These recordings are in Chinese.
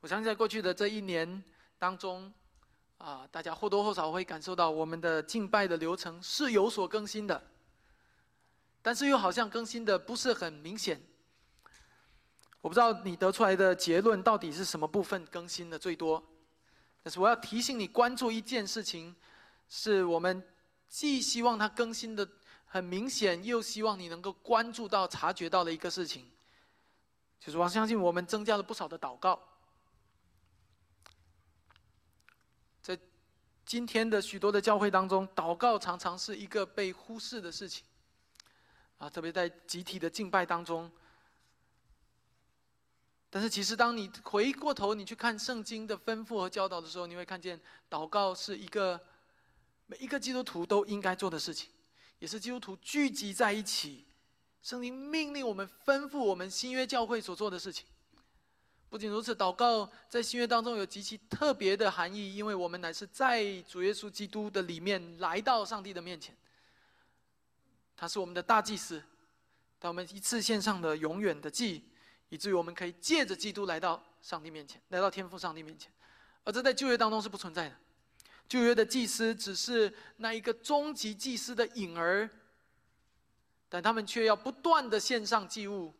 我相信在过去的这一年当中，啊，大家或多或少会感受到我们的敬拜的流程是有所更新的，但是又好像更新的不是很明显。我不知道你得出来的结论到底是什么部分更新的最多，但是我要提醒你关注一件事情，是我们既希望它更新的很明显，又希望你能够关注到、察觉到的一个事情，就是我相信我们增加了不少的祷告。今天的许多的教会当中，祷告常常是一个被忽视的事情，啊，特别在集体的敬拜当中。但是，其实当你回过头，你去看圣经的吩咐和教导的时候，你会看见，祷告是一个每一个基督徒都应该做的事情，也是基督徒聚集在一起，圣经命令我们、吩咐我们新约教会所做的事情。不仅如此，祷告在新约当中有极其特别的含义，因为我们乃是在主耶稣基督的里面来到上帝的面前。他是我们的大祭司，当我们一次献上的永远的祭，以至于我们可以借着基督来到上帝面前，来到天父上帝面前。而这在旧约当中是不存在的，旧约的祭司只是那一个终极祭司的影儿，但他们却要不断的献上祭物。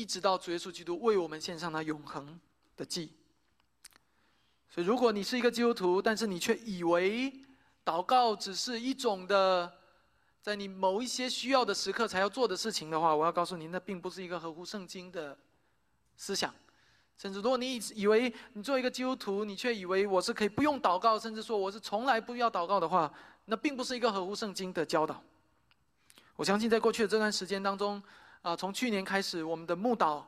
一直到主耶稣基督为我们献上那永恒的祭。所以，如果你是一个基督徒，但是你却以为祷告只是一种的，在你某一些需要的时刻才要做的事情的话，我要告诉你，那并不是一个合乎圣经的思想。甚至，如果你以为你做一个基督徒，你却以为我是可以不用祷告，甚至说我是从来不要祷告的话，那并不是一个合乎圣经的教导。我相信，在过去的这段时间当中。啊，从去年开始，我们的牧导，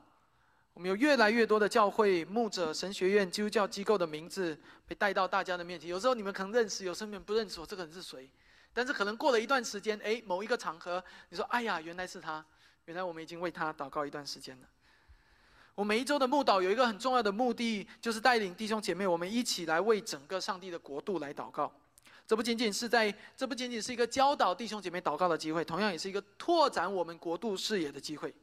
我们有越来越多的教会牧者、神学院、基督教机构的名字被带到大家的面前。有时候你们可能认识，有时候你们不认识我这个人是谁。但是可能过了一段时间，哎，某一个场合，你说：“哎呀，原来是他！原来我们已经为他祷告一段时间了。”我每一周的牧导有一个很重要的目的，就是带领弟兄姐妹，我们一起来为整个上帝的国度来祷告。这不仅仅是在，这不仅仅是一个教导弟兄姐妹祷告的机会，同样也是一个拓展我们国度视野的机会。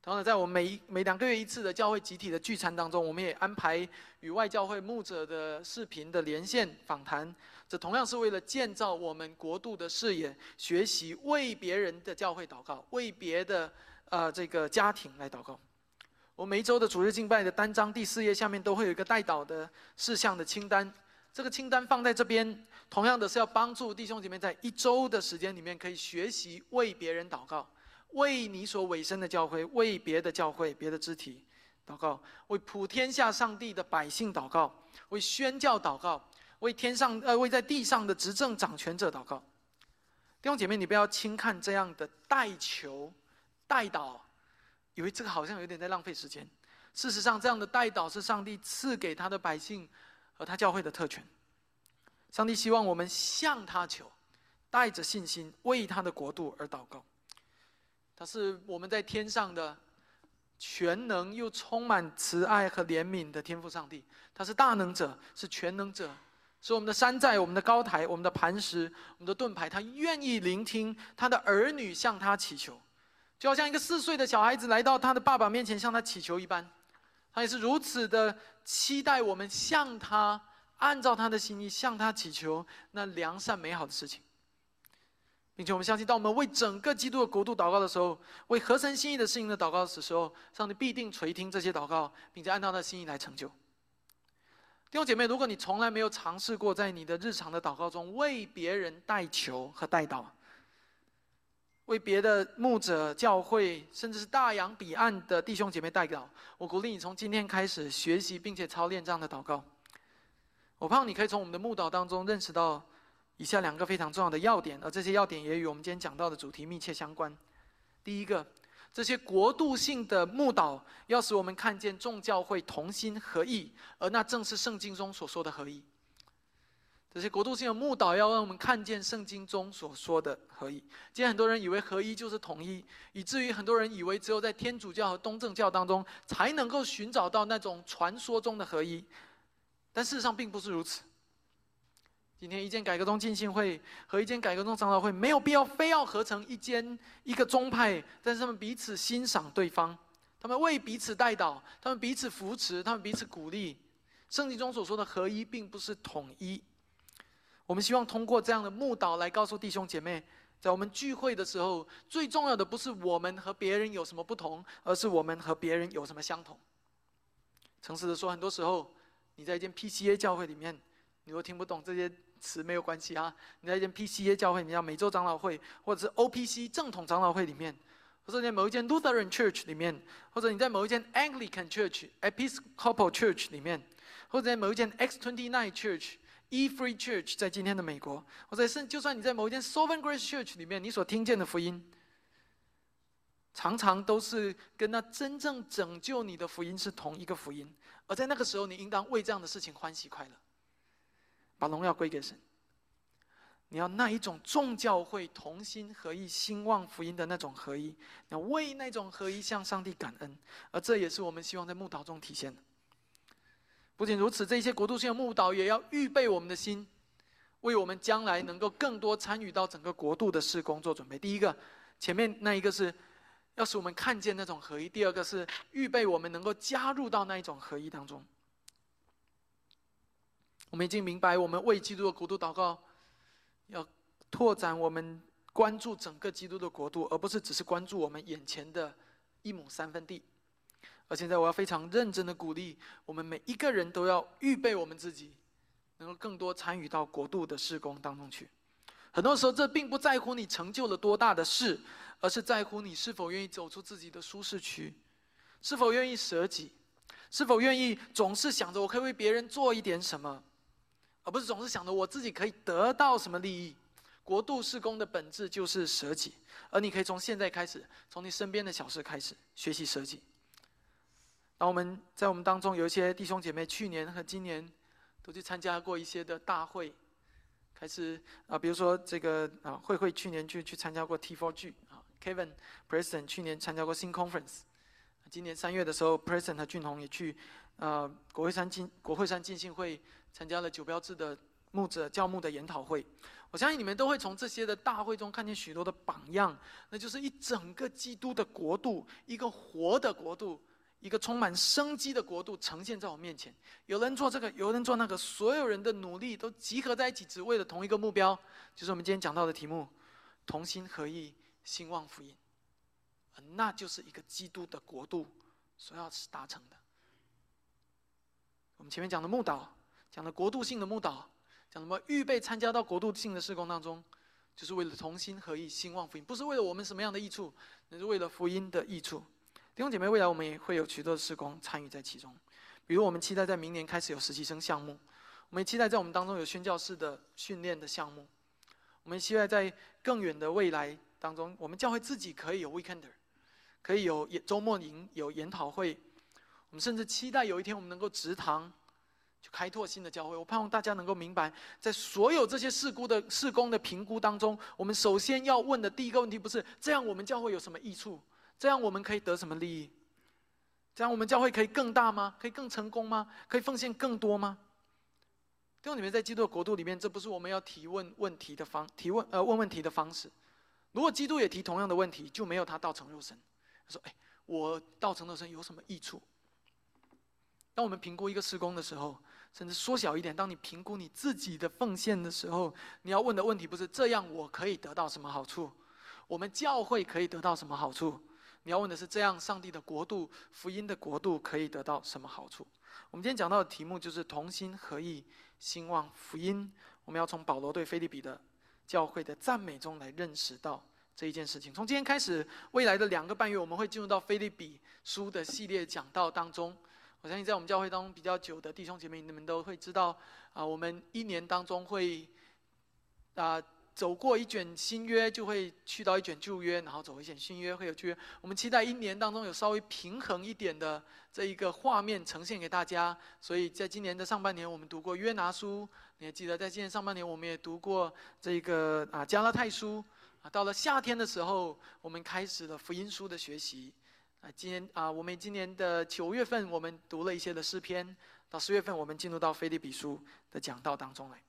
同样，在我们每每两个月一次的教会集体的聚餐当中，我们也安排与外教会牧者的视频的连线访谈。这同样是为了建造我们国度的视野，学习为别人的教会祷告，为别的呃这个家庭来祷告。我每一周的主日敬拜的单章第四页下面都会有一个带祷的事项的清单。这个清单放在这边。同样的是要帮助弟兄姐妹在一周的时间里面可以学习为别人祷告，为你所委身的教会，为别的教会、别的肢体祷告，为普天下上帝的百姓祷告，为宣教祷告，为天上呃为在地上的执政掌权者祷告。弟兄姐妹，你不要轻看这样的代求、代祷，以为这个好像有点在浪费时间。事实上，这样的代祷是上帝赐给他的百姓和他教会的特权。上帝希望我们向他求，带着信心为他的国度而祷告。他是我们在天上的全能又充满慈爱和怜悯的天赋上帝。他是大能者，是全能者，是我们的山寨、我们的高台、我们的磐石、我们的盾牌。他愿意聆听他的儿女向他祈求，就好像一个四岁的小孩子来到他的爸爸面前向他祈求一般。他也是如此的期待我们向他。按照他的心意向他祈求那良善美好的事情，并且我们相信，当我们为整个基督的国度祷告的时候，为合神心意的事情的祷告的时候，上帝必定垂听这些祷告，并且按照他的心意来成就。弟兄姐妹，如果你从来没有尝试过在你的日常的祷告中为别人代求和代祷，为别的牧者、教会，甚至是大洋彼岸的弟兄姐妹代祷，我鼓励你从今天开始学习并且操练这样的祷告。我盼望你可以从我们的牧导当中认识到以下两个非常重要的要点，而这些要点也与我们今天讲到的主题密切相关。第一个，这些国度性的牧导要使我们看见众教会同心合意，而那正是圣经中所说的合一。这些国度性的牧导要让我们看见圣经中所说的合一。今天很多人以为合一就是统一，以至于很多人以为只有在天主教和东正教当中才能够寻找到那种传说中的合一。但事实上并不是如此。今天一间改革中进信会和一间改革中长老会没有必要非要合成一间一个宗派，但是他们彼此欣赏对方，他他们为彼此代祷，他们彼此扶持，他们彼此鼓励。圣经中所说的合一，并不是统一。我们希望通过这样的牧导来告诉弟兄姐妹，在我们聚会的时候，最重要的不是我们和别人有什么不同，而是我们和别人有什么相同。诚实的说，很多时候你在一间 PCA 教会里面，你都听不懂这些词，没有关系啊。你在一间 PCA 教会，你像美洲长老会，或者是 OPC 正统长老会里面，或者在某一间 Lutheran Church 里面，或者你在某一间 Anglican Church、Episcopal Church 里面，或者在某一间 X Twenty Nine Church。E Free Church 在今天的美国，或者是就算你在某一间 Sovereign Grace Church 里面，你所听见的福音，常常都是跟那真正拯救你的福音是同一个福音。而在那个时候，你应当为这样的事情欢喜快乐，把荣耀归给神。你要那一种众教会同心合意兴旺福音的那种合一，要为那种合一向上帝感恩。而这也是我们希望在牧道中体现的。不仅如此，这些国度性的牧道也要预备我们的心，为我们将来能够更多参与到整个国度的事工做准备。第一个，前面那一个是，要使我们看见那种合一；第二个是预备我们能够加入到那一种合一当中。我们已经明白，我们为基督的国度祷告，要拓展我们关注整个基督的国度，而不是只是关注我们眼前的一亩三分地。而现在，我要非常认真的鼓励我们每一个人都要预备我们自己，能够更多参与到国度的施工当中去。很多时候，这并不在乎你成就了多大的事，而是在乎你是否愿意走出自己的舒适区，是否愿意舍己，是否愿意总是想着我可以为别人做一点什么，而不是总是想着我自己可以得到什么利益。国度事工的本质就是舍己，而你可以从现在开始，从你身边的小事开始学习舍己。那我们在我们当中有一些弟兄姐妹，去年和今年都去参加过一些的大会，开始啊，比如说这个啊，慧慧去年去去参加过 T4G 啊，Kevin President 去年参加过新 Conference，今年三月的时候，President 和俊宏也去啊国会山进国会山进信会参加了九标志的牧者教牧的研讨会。我相信你们都会从这些的大会中看见许多的榜样，那就是一整个基督的国度，一个活的国度。一个充满生机的国度呈现在我面前，有人做这个，有人做那个，所有人的努力都集合在一起，只为了同一个目标，就是我们今天讲到的题目：同心合意，兴旺福音。那就是一个基督的国度所要达成的。我们前面讲的牧导，讲的国度性的牧导，讲什么？预备参加到国度性的施工当中，就是为了同心合意，兴旺福音，不是为了我们什么样的益处，那是为了福音的益处。弟兄姐妹，未来我们也会有许多的施工参与在其中，比如我们期待在明年开始有实习生项目，我们也期待在我们当中有宣教士的训练的项目，我们希望在更远的未来当中，我们教会自己可以有 weekender，可以有周末营、有研讨会，我们甚至期待有一天我们能够直堂，去开拓新的教会。我盼望大家能够明白，在所有这些事故的事工的评估当中，我们首先要问的第一个问题不是这样，我们教会有什么益处？这样我们可以得什么利益？这样我们教会可以更大吗？可以更成功吗？可以奉献更多吗？弟兄你们在基督的国度里面，这不是我们要提问问题的方提问呃问问题的方式。如果基督也提同样的问题，就没有他道成肉身。他说：“哎，我道成肉身有什么益处？”当我们评估一个施工的时候，甚至缩小一点，当你评估你自己的奉献的时候，你要问的问题不是这样我可以得到什么好处？我们教会可以得到什么好处？你要问的是这样，上帝的国度、福音的国度可以得到什么好处？我们今天讲到的题目就是同心合意兴旺福音。我们要从保罗对菲利比的教会的赞美中来认识到这一件事情。从今天开始，未来的两个半月，我们会进入到菲利比书的系列讲道当中。我相信在我们教会当中比较久的弟兄姐妹，你们都会知道啊，我们一年当中会啊。走过一卷新约，就会去到一卷旧约，然后走一卷新约，会有旧约。我们期待一年当中有稍微平衡一点的这一个画面呈现给大家。所以在今年的上半年，我们读过约拿书，你还记得在今年上半年，我们也读过这个啊加拉太书啊。到了夏天的时候，我们开始了福音书的学习啊。今年啊，我们今年的九月份，我们读了一些的诗篇，到十月份，我们进入到菲利比书的讲道当中来。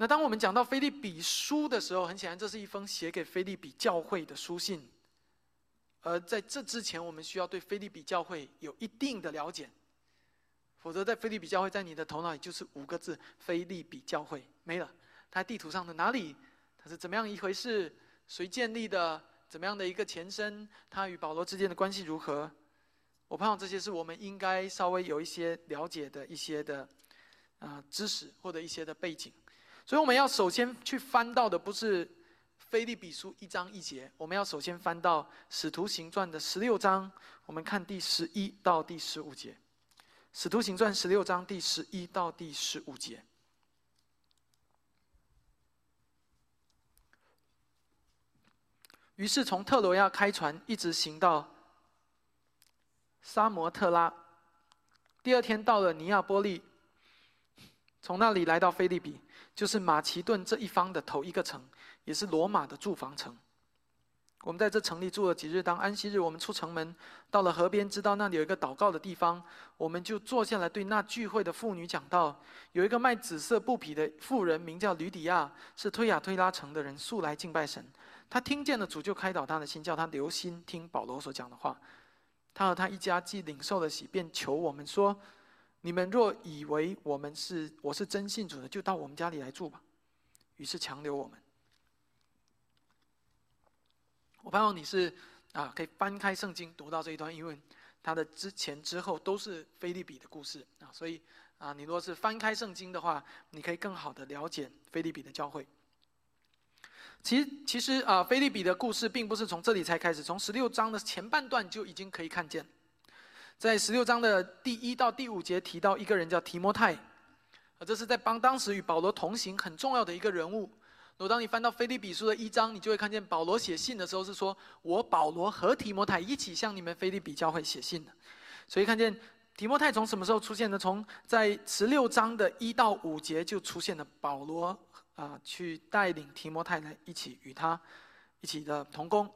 那当我们讲到菲利比书的时候，很显然这是一封写给菲利比教会的书信。而在这之前，我们需要对菲利比教会有一定的了解，否则在菲利比教会在你的头脑里就是五个字：菲利比教会没了。它地图上的哪里？它是怎么样一回事？谁建立的？怎么样的一个前身？它与保罗之间的关系如何？我盼望这些是我们应该稍微有一些了解的一些的啊知识或者一些的背景。所以我们要首先去翻到的不是《菲利比书》一章一节，我们要首先翻到《使徒行传》的十六章，我们看第十一到第十五节，《使徒行传》十六章第十一到第十五节。于是从特罗亚开船，一直行到沙摩特拉，第二天到了尼亚波利，从那里来到菲利比。就是马其顿这一方的头一个城，也是罗马的住房城。我们在这城里住了几日，当安息日，我们出城门，到了河边，知道那里有一个祷告的地方，我们就坐下来对那聚会的妇女讲道。有一个卖紫色布匹的妇人，名叫吕底亚，是推雅推拉城的人，素来敬拜神。他听见了主，就开导他的心，叫他留心听保罗所讲的话。他和他一家既领受了喜，便求我们说。你们若以为我们是我是真信主的，就到我们家里来住吧。于是强留我们。我盼望你是啊，可以翻开圣经读到这一段，因为它的之前之后都是菲利比的故事啊，所以啊，你若是翻开圣经的话，你可以更好的了解菲利比的教会。其实，其实啊，菲利比的故事并不是从这里才开始，从十六章的前半段就已经可以看见。在十六章的第一到第五节提到一个人叫提摩太，啊，这是在帮当时与保罗同行很重要的一个人物。如果当你翻到腓立比书的一章，你就会看见保罗写信的时候是说：“我保罗和提摩太一起向你们腓立比教会写信的。”所以看见提摩太从什么时候出现的？从在十六章的一到五节就出现了保罗啊，去带领提摩太来一起与他一起的同工。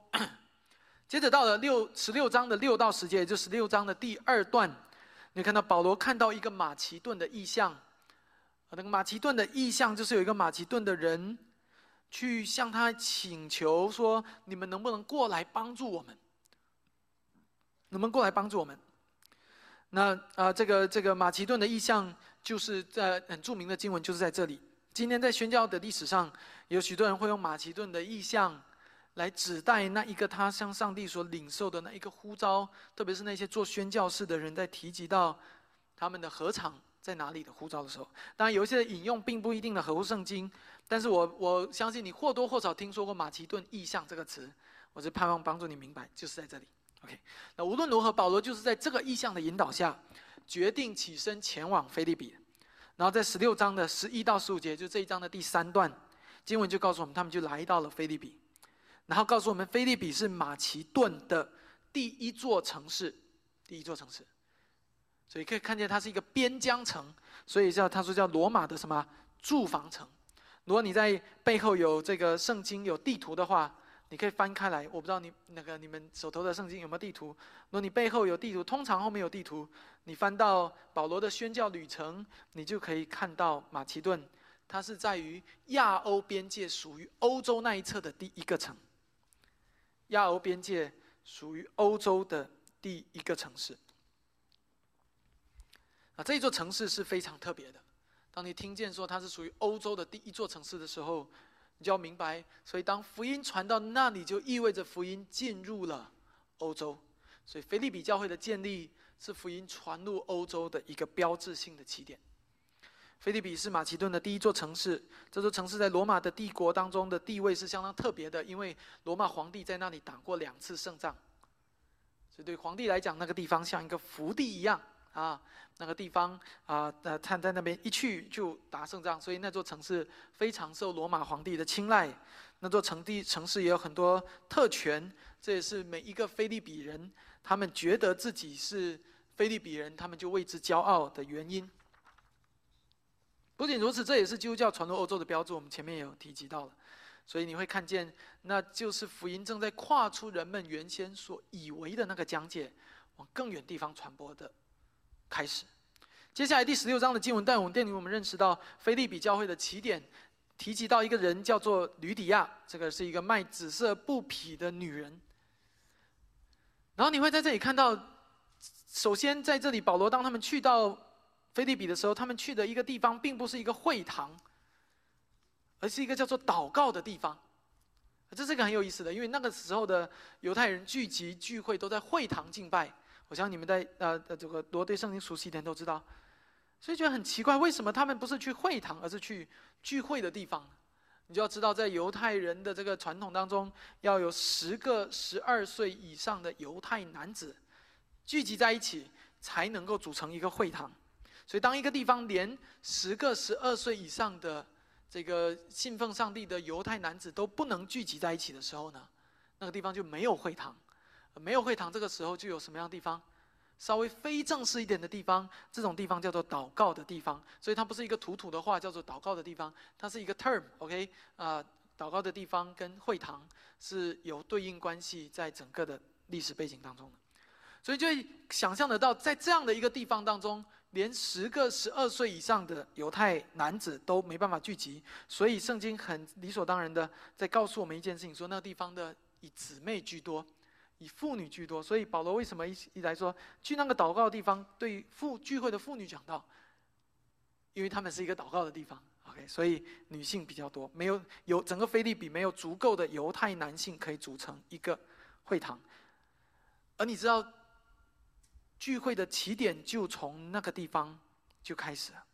接着到了六十六章的六到十节，也就十六章的第二段，你看到保罗看到一个马其顿的意象，那个马其顿的意象就是有一个马其顿的人，去向他请求说：“你们能不能过来帮助我们？能不能过来帮助我们？”那啊，这个这个马其顿的意象，就是在很著名的经文，就是在这里。今天在宣教的历史上，有许多人会用马其顿的意象。来指代那一个他向上帝所领受的那一个呼召，特别是那些做宣教士的人在提及到他们的合场在哪里的呼召的时候，当然有一些引用并不一定的合乎圣经，但是我我相信你或多或少听说过马其顿意象这个词，我是盼望帮助你明白，就是在这里。OK，那无论如何，保罗就是在这个意象的引导下，决定起身前往菲利比，然后在十六章的十一到十五节，就这一章的第三段经文就告诉我们，他们就来到了菲利比。然后告诉我们，菲利比是马其顿的第一座城市，第一座城市，所以可以看见它是一个边疆城，所以叫他说叫罗马的什么住房城。如果你在背后有这个圣经有地图的话，你可以翻开来。我不知道你那个你们手头的圣经有没有地图？如果你背后有地图，通常后面有地图，你翻到保罗的宣教旅程，你就可以看到马其顿，它是在于亚欧边界，属于欧洲那一侧的第一个城。亚欧边界属于欧洲的第一个城市。啊，这一座城市是非常特别的。当你听见说它是属于欧洲的第一座城市的时候，你就要明白，所以当福音传到那里，就意味着福音进入了欧洲。所以，腓利比教会的建立是福音传入欧洲的一个标志性的起点。菲利比是马其顿的第一座城市，这座城市在罗马的帝国当中的地位是相当特别的，因为罗马皇帝在那里打过两次胜仗，所以对皇帝来讲，那个地方像一个福地一样啊，那个地方啊，呃，他在那边一去就打胜仗，所以那座城市非常受罗马皇帝的青睐。那座城地城市也有很多特权，这也是每一个菲利比人他们觉得自己是菲利比人，他们就为之骄傲的原因。不仅如此，这也是基督教传入欧洲的标志。我们前面也有提及到了，所以你会看见，那就是福音正在跨出人们原先所以为的那个疆界，往更远地方传播的开始。接下来第十六章的经文带我们带领我们认识到，菲利比教会的起点，提及到一个人叫做吕底亚，这个是一个卖紫色布匹的女人。然后你会在这里看到，首先在这里保罗当他们去到菲利比的时候，他们去的一个地方并不是一个会堂，而是一个叫做祷告的地方。这是个很有意思的，因为那个时候的犹太人聚集聚会都在会堂敬拜。我相信你们在呃这个多对圣经熟悉的人都知道，所以觉得很奇怪，为什么他们不是去会堂，而是去聚会的地方？你就要知道，在犹太人的这个传统当中，要有十个十二岁以上的犹太男子聚集在一起，才能够组成一个会堂。所以，当一个地方连十个十二岁以上的这个信奉上帝的犹太男子都不能聚集在一起的时候呢，那个地方就没有会堂。没有会堂，这个时候就有什么样的地方？稍微非正式一点的地方，这种地方叫做祷告的地方。所以它不是一个土土的话，叫做祷告的地方，它是一个 term，OK？啊，祷告的地方跟会堂是有对应关系，在整个的历史背景当中的。所以就想象得到，在这样的一个地方当中。连十个十二岁以上的犹太男子都没办法聚集，所以圣经很理所当然的在告诉我们一件事情：说那个地方的以姊妹居多，以妇女居多。所以保罗为什么一一来说去那个祷告的地方，对妇聚会的妇女讲到，因为他们是一个祷告的地方。OK，所以女性比较多，没有有整个菲利比没有足够的犹太男性可以组成一个会堂，而你知道。聚会的起点就从那个地方就开始了。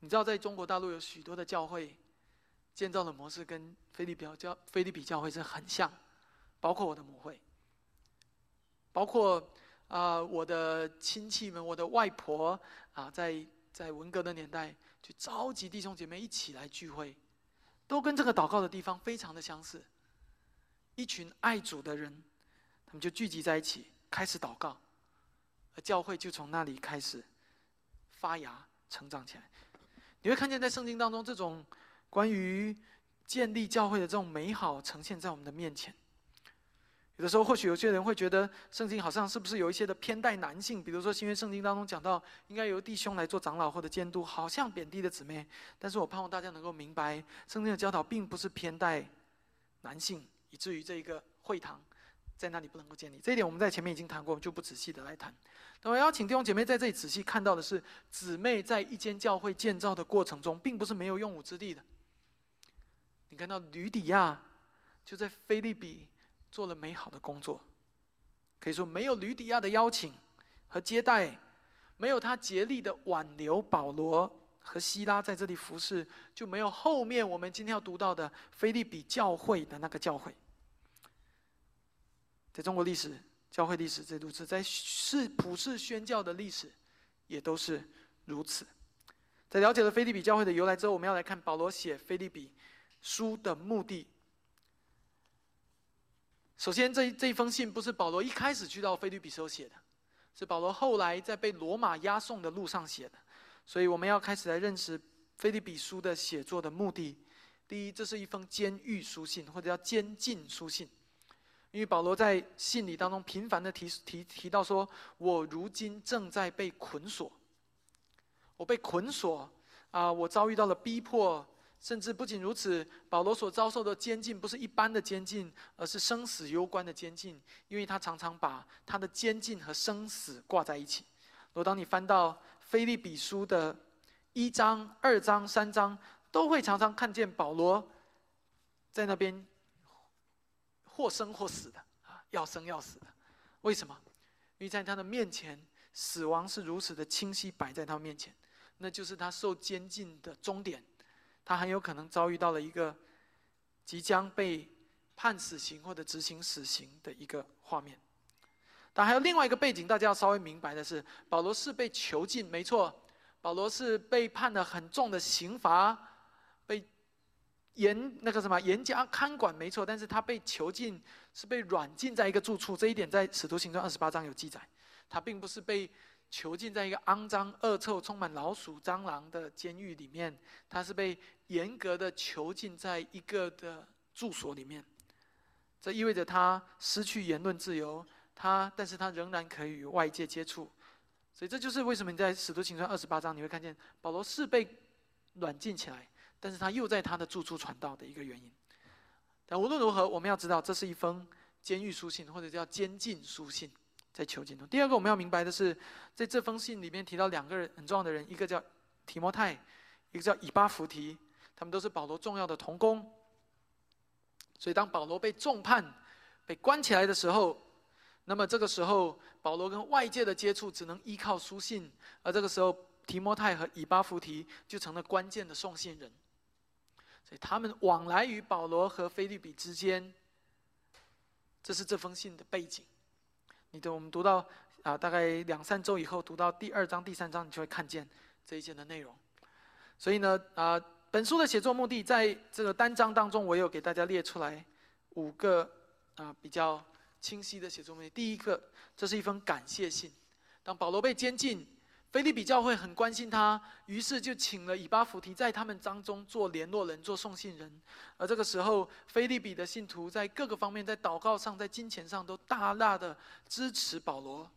你知道，在中国大陆有许多的教会建造的模式跟菲利比教菲利比教会是很像，包括我的母会，包括啊我的亲戚们，我的外婆啊，在在文革的年代就召集弟兄姐妹一起来聚会，都跟这个祷告的地方非常的相似。一群爱主的人，他们就聚集在一起，开始祷告。教会就从那里开始发芽、成长起来。你会看见在圣经当中，这种关于建立教会的这种美好呈现在我们的面前。有的时候，或许有些人会觉得，圣经好像是不是有一些的偏待男性？比如说，新约圣经当中讲到，应该由弟兄来做长老或者监督，好像贬低的姊妹。但是我盼望大家能够明白，圣经的教导并不是偏待男性，以至于这一个会堂在那里不能够建立。这一点我们在前面已经谈过，就不仔细的来谈。那么，邀请弟兄姐妹在这里仔细看到的是，姊妹在一间教会建造的过程中，并不是没有用武之地的。你看到吕底亚就在菲利比做了美好的工作，可以说没有吕底亚的邀请和接待，没有他竭力的挽留保罗和希拉在这里服侍，就没有后面我们今天要读到的菲利比教会的那个教会。在中国历史。教会历史这如此，在世普世宣教的历史，也都是如此。在了解了菲利比教会的由来之后，我们要来看保罗写菲利比书的目的。首先，这这一封信不是保罗一开始去到菲利比时候写的，是保罗后来在被罗马押送的路上写的。所以，我们要开始来认识菲利比书的写作的目的。第一，这是一封监狱书信，或者叫监禁书信。因为保罗在信里当中频繁的提提提到说，我如今正在被捆锁，我被捆锁啊，我遭遇到了逼迫，甚至不仅如此，保罗所遭受的监禁不是一般的监禁，而是生死攸关的监禁，因为他常常把他的监禁和生死挂在一起。如果当你翻到菲利比书的一章、二章、三章，都会常常看见保罗在那边。或生或死的啊，要生要死的，为什么？因为在他的面前，死亡是如此的清晰摆在他面前，那就是他受监禁的终点，他很有可能遭遇到了一个即将被判死刑或者执行死刑的一个画面。但还有另外一个背景，大家要稍微明白的是，保罗是被囚禁，没错，保罗是被判了很重的刑罚。严那个什么严加看管没错，但是他被囚禁是被软禁在一个住处，这一点在使徒行传二十八章有记载。他并不是被囚禁在一个肮脏、恶臭、充满老鼠、蟑螂的监狱里面，他是被严格的囚禁在一个的住所里面。这意味着他失去言论自由，他但是他仍然可以与外界接触。所以这就是为什么你在使徒行传二十八章你会看见保罗是被软禁起来。但是他又在他的住处传道的一个原因。但无论如何，我们要知道，这是一封监狱书信，或者叫监禁书信，在囚禁中。第二个我们要明白的是，在这封信里面提到两个人很重要的人，一个叫提摩太，一个叫以巴弗提，他们都是保罗重要的同工。所以当保罗被重判、被关起来的时候，那么这个时候保罗跟外界的接触只能依靠书信，而这个时候提摩太和以巴弗提就成了关键的送信人。所以他们往来于保罗和菲律比之间，这是这封信的背景。你等我们读到啊，大概两三周以后，读到第二章、第三章，你就会看见这一件的内容。所以呢，啊，本书的写作目的，在这个单章当中，我有给大家列出来五个啊比较清晰的写作目的。第一个，这是一封感谢信。当保罗被监禁。菲利比教会很关心他，于是就请了以巴弗提在他们当中做联络人、做送信人。而这个时候，菲利比的信徒在各个方面，在祷告上、在金钱上都大大的支持保罗。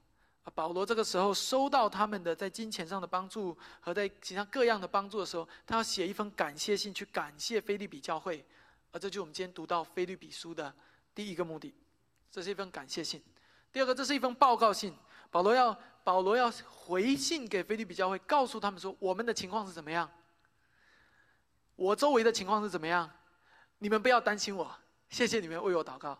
保罗这个时候收到他们的在金钱上的帮助和在其他各样的帮助的时候，他要写一封感谢信去感谢菲利比教会。而这就是我们今天读到菲利比书的第一个目的，这是一封感谢信。第二个，这是一封报告信，保罗要。保罗要回信给菲律比教会，告诉他们说：我们的情况是怎么样？我周围的情况是怎么样？你们不要担心我，谢谢你们为我祷告。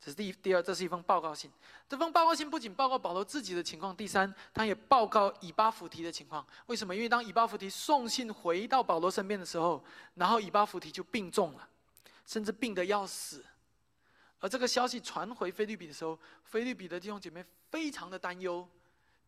这是第一、第二，这是一封报告信。这封报告信不仅报告保罗自己的情况，第三，他也报告以巴弗提的情况。为什么？因为当以巴弗提送信回到保罗身边的时候，然后以巴弗提就病重了，甚至病得要死。而这个消息传回菲律比的时候，菲律比的弟兄姐妹非常的担忧。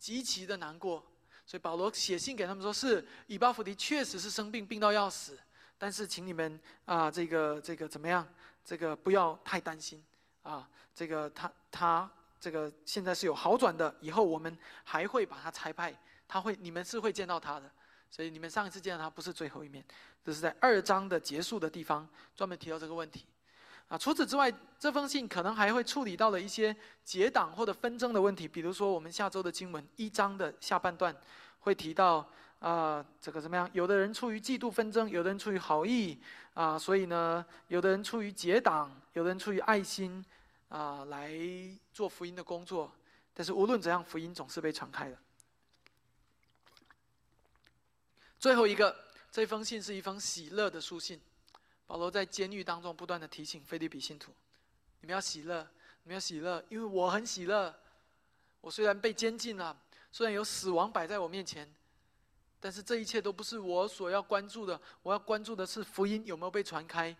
极其的难过，所以保罗写信给他们说：“是以巴弗迪确实是生病，病到要死，但是请你们啊，这个这个怎么样？这个不要太担心啊，这个他他这个现在是有好转的，以后我们还会把他差派，他会你们是会见到他的，所以你们上一次见到他不是最后一面，这是在二章的结束的地方专门提到这个问题。”啊，除此之外，这封信可能还会处理到了一些结党或者纷争的问题。比如说，我们下周的经文一章的下半段会提到，啊，这个怎么样？有的人出于嫉妒纷争，有的人出于好意，啊，所以呢，有的人出于结党，有的人出于爱心，啊，来做福音的工作。但是无论怎样，福音总是被传开的。最后一个，这封信是一封喜乐的书信。保罗在监狱当中不断的提醒菲利比信徒：“你们要喜乐，你们要喜乐，因为我很喜乐。我虽然被监禁了，虽然有死亡摆在我面前，但是这一切都不是我所要关注的。我要关注的是福音有没有被传开，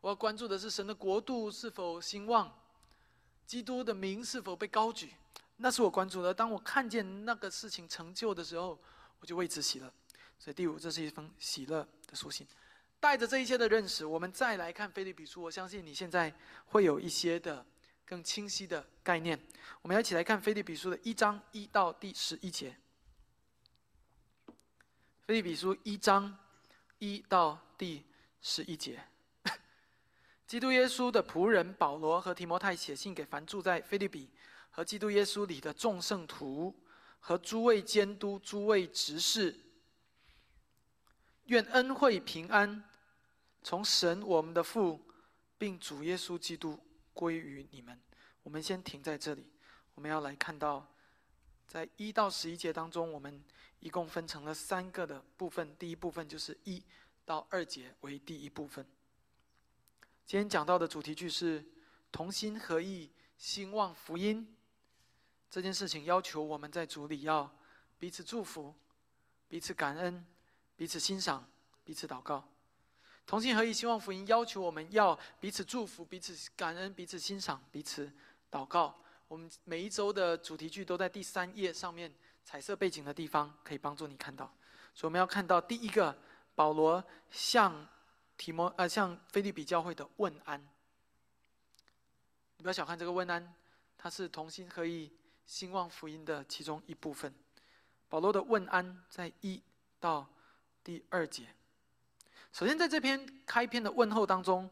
我要关注的是神的国度是否兴旺，基督的名是否被高举，那是我关注的。当我看见那个事情成就的时候，我就为此喜乐。所以第五，这是一封喜乐的书信。”带着这一些的认识，我们再来看菲利比书。我相信你现在会有一些的更清晰的概念。我们一起来看菲利比书的一章一到第十一节。菲利比书一章一到第十一节，基督耶稣的仆人保罗和提摩太写信给凡住在菲利比和基督耶稣里的众圣徒和诸位监督、诸位执事，愿恩惠平安。从神我们的父，并主耶稣基督归于你们。我们先停在这里。我们要来看到，在一到十一节当中，我们一共分成了三个的部分。第一部分就是一到二节为第一部分。今天讲到的主题句是同心合意兴旺福音。这件事情要求我们在主里要彼此祝福、彼此感恩、彼此欣赏、彼此祷告。同心合意，希望福音要求我们要彼此祝福、彼此感恩、彼此欣赏、彼此祷告。我们每一周的主题句都在第三页上面，彩色背景的地方可以帮助你看到。所以我们要看到第一个，保罗向提摩呃向菲利比教会的问安。你不要小看这个问安，它是同心合意兴旺福音的其中一部分。保罗的问安在一到第二节。首先，在这篇开篇的问候当中，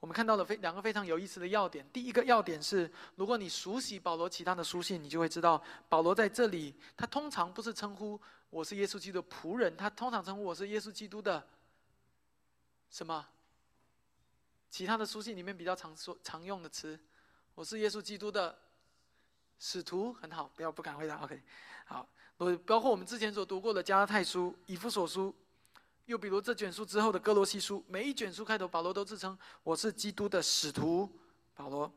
我们看到了非两个非常有意思的要点。第一个要点是，如果你熟悉保罗其他的书信，你就会知道，保罗在这里，他通常不是称呼我是耶稣基督的仆人，他通常称呼我是耶稣基督的什么？其他的书信里面比较常说常用的词，我是耶稣基督的使徒，很好，不要不敢回答。OK，好，我包括我们之前所读过的加拉太书、以弗所书，又比如这卷书之后的哥罗西书，每一卷书开头，保罗都自称我是基督的使徒，保罗。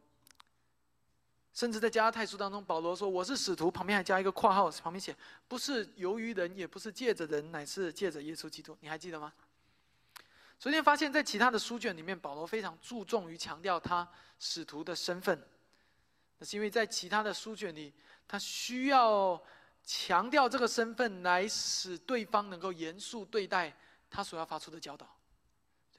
甚至在加拉太书当中，保罗说我是使徒，旁边还加一个括号，旁边写不是由于人，也不是借着人，乃是借着耶稣基督。你还记得吗？昨天发现，在其他的书卷里面，保罗非常注重于强调他使徒的身份。那是因为在其他的书卷里，他需要强调这个身份，来使对方能够严肃对待他所要发出的教导。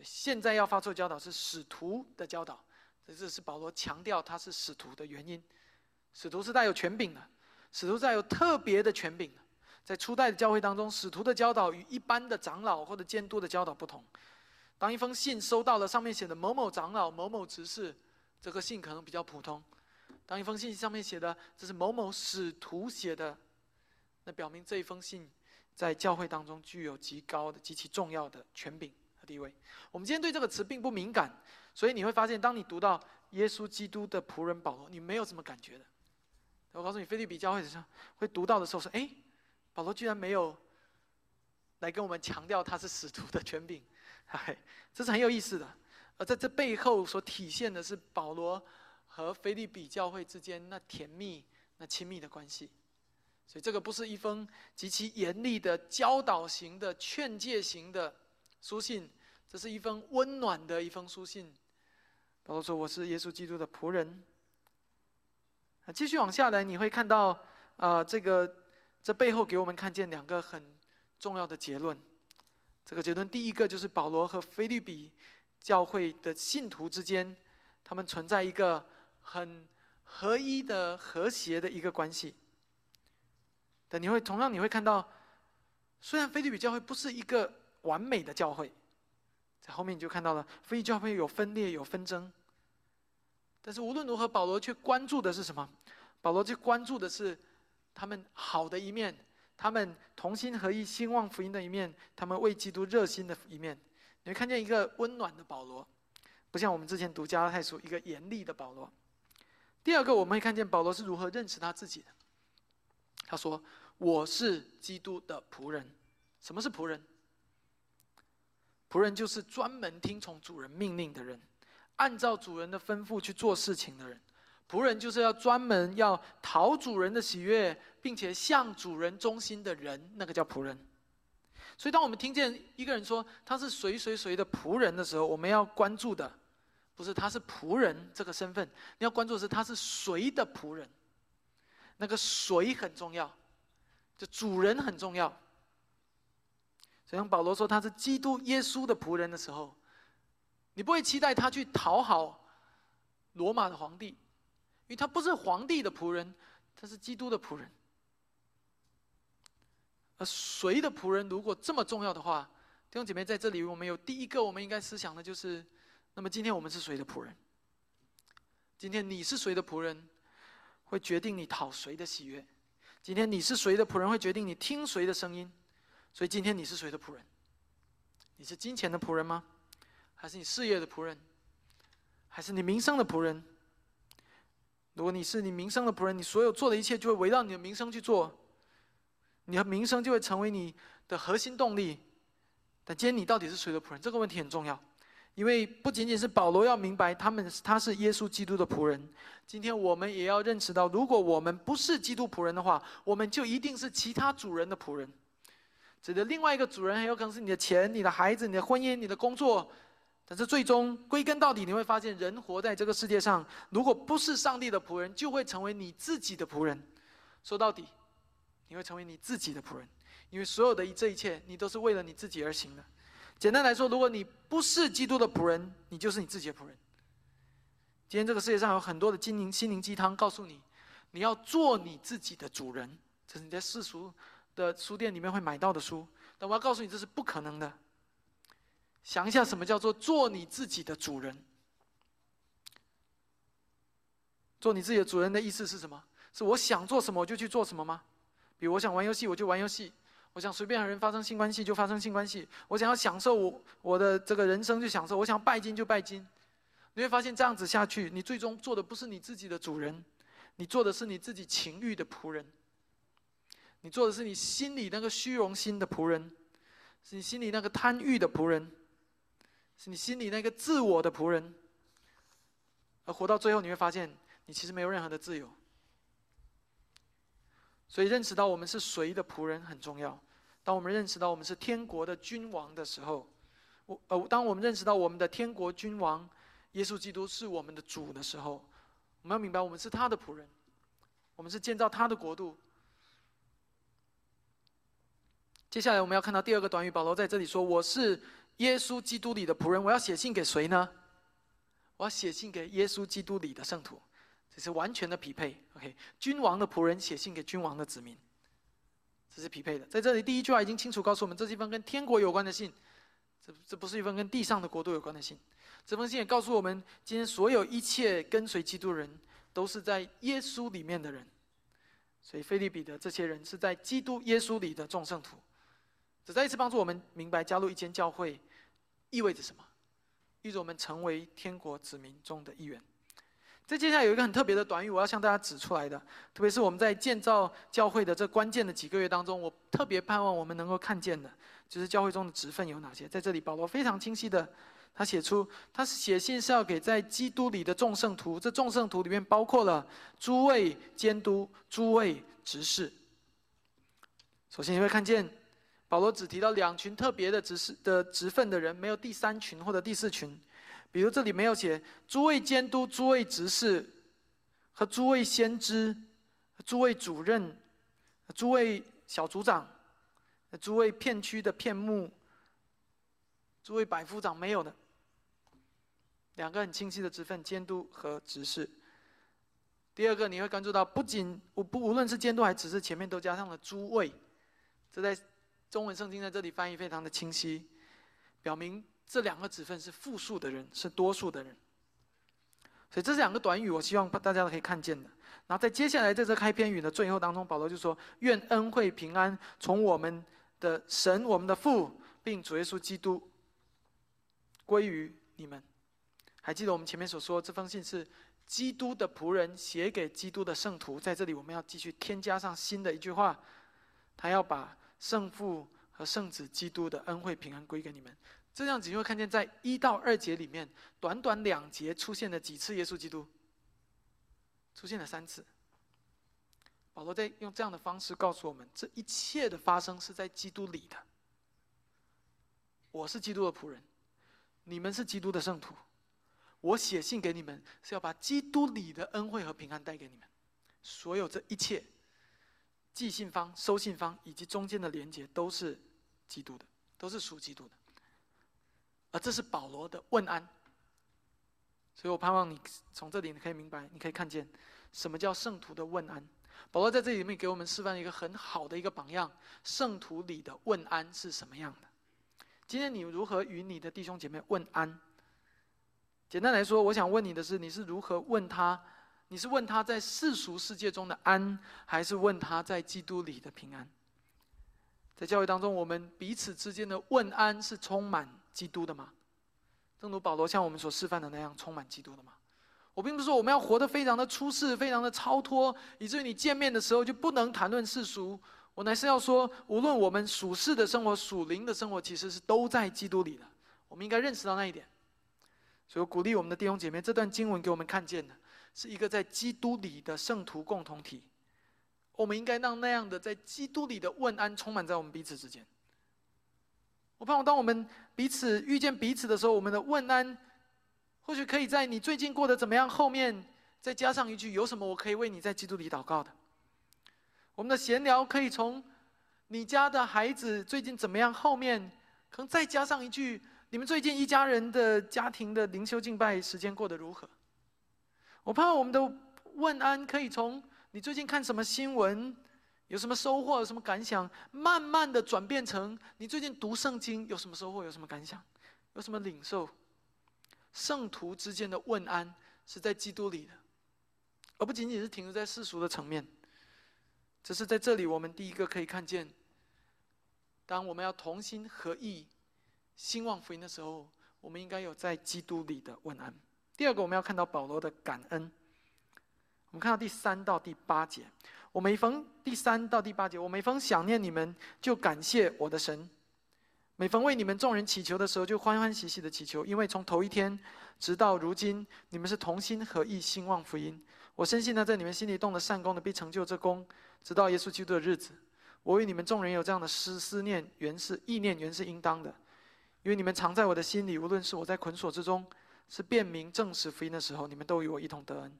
现在要发出的教导是使徒的教导，这是保罗强调他是使徒的原因。使徒是带有权柄的，使徒带有特别的权柄。在初代的教会当中，使徒的教导与一般的长老或者监督的教导不同。当一封信收到了，上面写的某某长老、某某执事，这个信可能比较普通。当一封信上面写的这是某某使徒写的，那表明这一封信在教会当中具有极高的、极其重要的权柄和地位。我们今天对这个词并不敏感，所以你会发现，当你读到耶稣基督的仆人保罗，你没有什么感觉的。我告诉你，菲律比教会上会读到的时候说：“哎，保罗居然没有来跟我们强调他是使徒的权柄。”嗨，这是很有意思的，而在这背后所体现的是保罗和菲利比教会之间那甜蜜、那亲密的关系。所以这个不是一封极其严厉的教导型的劝诫型的书信，这是一封温暖的一封书信。保罗说：“我是耶稣基督的仆人。”，继续往下来，你会看到啊，这个这背后给我们看见两个很重要的结论。这个结论，第一个就是保罗和菲律比教会的信徒之间，他们存在一个很合一的、和谐的一个关系。你会同样你会看到，虽然菲律比教会不是一个完美的教会，在后面你就看到了，菲律教会有分裂、有纷争。但是无论如何，保罗却关注的是什么？保罗却关注的是他们好的一面。他们同心合意、兴旺福音的一面，他们为基督热心的一面，你会看见一个温暖的保罗，不像我们之前读加拉太书一个严厉的保罗。第二个，我们会看见保罗是如何认识他自己的。他说：“我是基督的仆人。”什么是仆人？仆人就是专门听从主人命令的人，按照主人的吩咐去做事情的人。仆人就是要专门要讨主人的喜悦，并且向主人忠心的人，那个叫仆人。所以，当我们听见一个人说他是谁谁谁的仆人的时候，我们要关注的不是他是仆人这个身份，你要关注的是他是谁的仆人。那个谁很重要，就主人很重要。所以，当保罗说他是基督耶稣的仆人的时候，你不会期待他去讨好罗马的皇帝。因为他不是皇帝的仆人，他是基督的仆人。而谁的仆人如果这么重要的话，弟兄姐妹在这里，我们有第一个我们应该思想的就是：那么今天我们是谁的仆人？今天你是谁的仆人，会决定你讨谁的喜悦；今天你是谁的仆人，会决定你听谁的声音。所以今天你是谁的仆人？你是金钱的仆人吗？还是你事业的仆人？还是你名声的仆人？如果你是你名声的仆人，你所有做的一切就会围绕你的名声去做，你的名声就会成为你的核心动力。但今天你到底是谁的仆人？这个问题很重要，因为不仅仅是保罗要明白他们他是耶稣基督的仆人，今天我们也要认识到，如果我们不是基督仆人的话，我们就一定是其他主人的仆人。指的另外一个主人很有可能是你的钱、你的孩子、你的婚姻、你的工作。但是最终归根到底，你会发现，人活在这个世界上，如果不是上帝的仆人，就会成为你自己的仆人。说到底，你会成为你自己的仆人，因为所有的这一切，你都是为了你自己而行的。简单来说，如果你不是基督的仆人，你就是你自己的仆人。今天这个世界上有很多的心灵心灵鸡汤，告诉你，你要做你自己的主人，这是你在世俗的书店里面会买到的书。但我要告诉你，这是不可能的。想一下，什么叫做做你自己的主人？做你自己的主人的意思是什么？是我想做什么我就去做什么吗？比如我想玩游戏我就玩游戏，我想随便和人发生性关系就发生性关系，我想要享受我我的这个人生就享受，我想拜金就拜金。你会发现这样子下去，你最终做的不是你自己的主人，你做的是你自己情欲的仆人。你做的是你心里那个虚荣心的仆人，是你心里那个贪欲的仆人，是你心里那个自我的仆人。而活到最后，你会发现，你其实没有任何的自由。所以，认识到我们是谁的仆人很重要。当我们认识到我们是天国的君王的时候，我呃，当我们认识到我们的天国君王耶稣基督是我们的主的时候，我们要明白，我们是他的仆人，我们是建造他的国度。接下来我们要看到第二个短语，保罗在这里说：“我是耶稣基督里的仆人。”我要写信给谁呢？我要写信给耶稣基督里的圣徒，这是完全的匹配。OK，君王的仆人写信给君王的子民。这是匹配的，在这里第一句话已经清楚告诉我们，这是一封跟天国有关的信，这这不是一封跟地上的国度有关的信。这封信也告诉我们，今天所有一切跟随基督人，都是在耶稣里面的人。所以，菲利比的这些人是在基督耶稣里的众圣徒。这再一次帮助我们明白，加入一间教会意味着什么，意味着我们成为天国子民中的一员。在接下来有一个很特别的短语，我要向大家指出来的，特别是我们在建造教会的这关键的几个月当中，我特别盼望我们能够看见的，就是教会中的职分有哪些。在这里，保罗非常清晰的，他写出，他写信是要给在基督里的众圣徒，这众圣徒里面包括了诸位监督、诸位执事。首先你会看见，保罗只提到两群特别的执事的职分的人，没有第三群或者第四群。比如这里没有写诸位监督、诸位执事和诸位先知、诸位主任、诸位小组长、诸位片区的片目、诸位百夫长没有的。两个很清晰的职分：监督和执事。第二个你会关注到，不仅无不无论是监督还是执事，前面都加上了诸位。这在中文圣经在这里翻译非常的清晰，表明。这两个子分是复数的人，是多数的人，所以这是两个短语，我希望大家都可以看见的。然后在接下来在这开篇语的最后当中，保罗就说：“愿恩惠平安从我们的神、我们的父，并主耶稣基督归于你们。”还记得我们前面所说，这封信是基督的仆人写给基督的圣徒。在这里，我们要继续添加上新的一句话，他要把圣父和圣子基督的恩惠平安归给你们。这样子你会看见，在一到二节里面，短短两节出现了几次耶稣基督？出现了三次。保罗在用这样的方式告诉我们，这一切的发生是在基督里的。我是基督的仆人，你们是基督的圣徒。我写信给你们，是要把基督里的恩惠和平安带给你们。所有这一切，寄信方、收信方以及中间的连接，都是基督的，都是属基督的。而这是保罗的问安，所以我盼望你从这里你可以明白，你可以看见什么叫圣徒的问安。保罗在这里面给我们示范一个很好的一个榜样，圣徒里的问安是什么样的。今天你如何与你的弟兄姐妹问安？简单来说，我想问你的是，你是如何问他？你是问他在世俗世界中的安，还是问他在基督里的平安？在教会当中，我们彼此之间的问安是充满。基督的吗？正如保罗像我们所示范的那样，充满基督的吗？我并不是说我们要活得非常的出世，非常的超脱，以至于你见面的时候就不能谈论世俗。我乃是要说，无论我们属世的生活、属灵的生活，其实是都在基督里的。我们应该认识到那一点。所以鼓励我们的弟兄姐妹，这段经文给我们看见的，是一个在基督里的圣徒共同体。我们应该让那样的在基督里的问安充满在我们彼此之间。我盼望，当我们彼此遇见彼此的时候，我们的问安，或许可以在“你最近过得怎么样”后面再加上一句“有什么我可以为你在基督里祷告的”。我们的闲聊可以从“你家的孩子最近怎么样”后面，可能再加上一句“你们最近一家人的家庭的灵修敬拜时间过得如何”。我盼望我们的问安可以从“你最近看什么新闻”。有什么收获？有什么感想？慢慢的转变成你最近读圣经有什么收获？有什么感想？有什么领受？圣徒之间的问安是在基督里的，而不仅仅是停留在世俗的层面。只是在这里，我们第一个可以看见，当我们要同心合意兴旺福音的时候，我们应该有在基督里的问安。第二个，我们要看到保罗的感恩。我们看到第三到第八节，我每逢第三到第八节，我每逢想念你们，就感谢我的神；每逢为你们众人祈求的时候，就欢欢喜喜的祈求，因为从头一天直到如今，你们是同心合意兴旺福音。我深信呢，在你们心里动了善功的，必成就这功，直到耶稣基督的日子。我为你们众人有这样的思思念，原是意念，原是应当的，因为你们藏在我的心里，无论是我在捆锁之中，是辨明证实福音的时候，你们都与我一同得恩。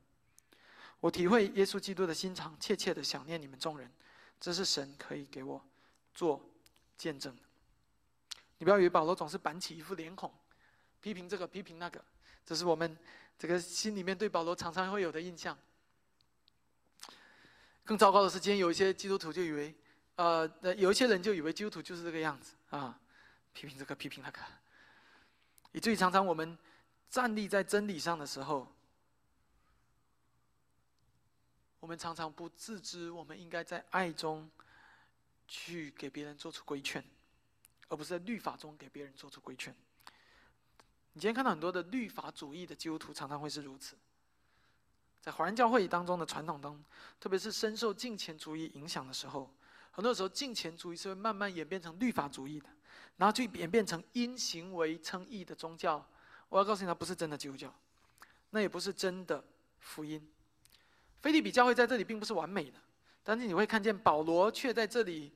我体会耶稣基督的心肠，切切的想念你们众人，这是神可以给我做见证的。你不要以为保罗总是板起一副脸孔，批评这个批评那个，这是我们这个心里面对保罗常常会有的印象。更糟糕的是，今天有一些基督徒就以为，呃，有一些人就以为基督徒就是这个样子啊，批评这个批评那个，以至于常常我们站立在真理上的时候。我们常常不自知，我们应该在爱中去给别人做出规劝，而不是在律法中给别人做出规劝。你今天看到很多的律法主义的基督徒，常常会是如此。在华人教会当中的传统当中，特别是深受金钱主义影响的时候，很多时候金钱主义是会慢慢演变成律法主义的，然后就演变成因行为称义的宗教。我要告诉你，它不是真的基督教，那也不是真的福音。菲利比教会在这里并不是完美的，但是你会看见保罗却在这里，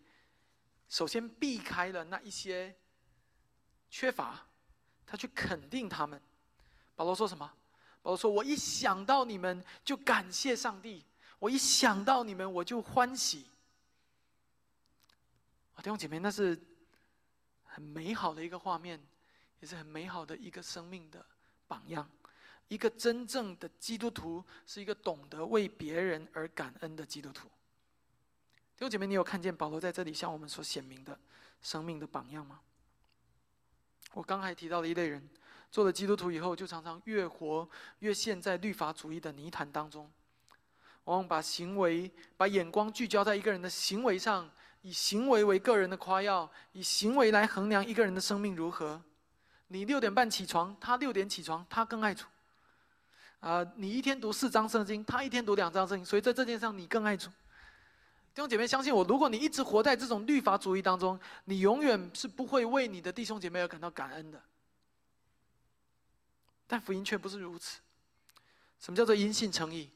首先避开了那一些缺乏，他去肯定他们。保罗说什么？保罗说：“我一想到你们就感谢上帝，我一想到你们我就欢喜。”啊，弟兄姐妹，那是很美好的一个画面，也是很美好的一个生命的榜样。一个真正的基督徒是一个懂得为别人而感恩的基督徒。弟兄姐妹，你有看见保罗在这里向我们所显明的生命的榜样吗？我刚才提到的一类人，做了基督徒以后，就常常越活越陷在律法主义的泥潭当中，往往把行为、把眼光聚焦在一个人的行为上，以行为为个人的夸耀，以行为来衡量一个人的生命如何。你六点半起床，他六点起床，他更爱主。啊，你一天读四章圣经，他一天读两章圣经，所以在这件事上你更爱主。弟兄姐妹，相信我，如果你一直活在这种律法主义当中，你永远是不会为你的弟兄姐妹而感到感恩的。但福音却不是如此。什么叫做因信诚意？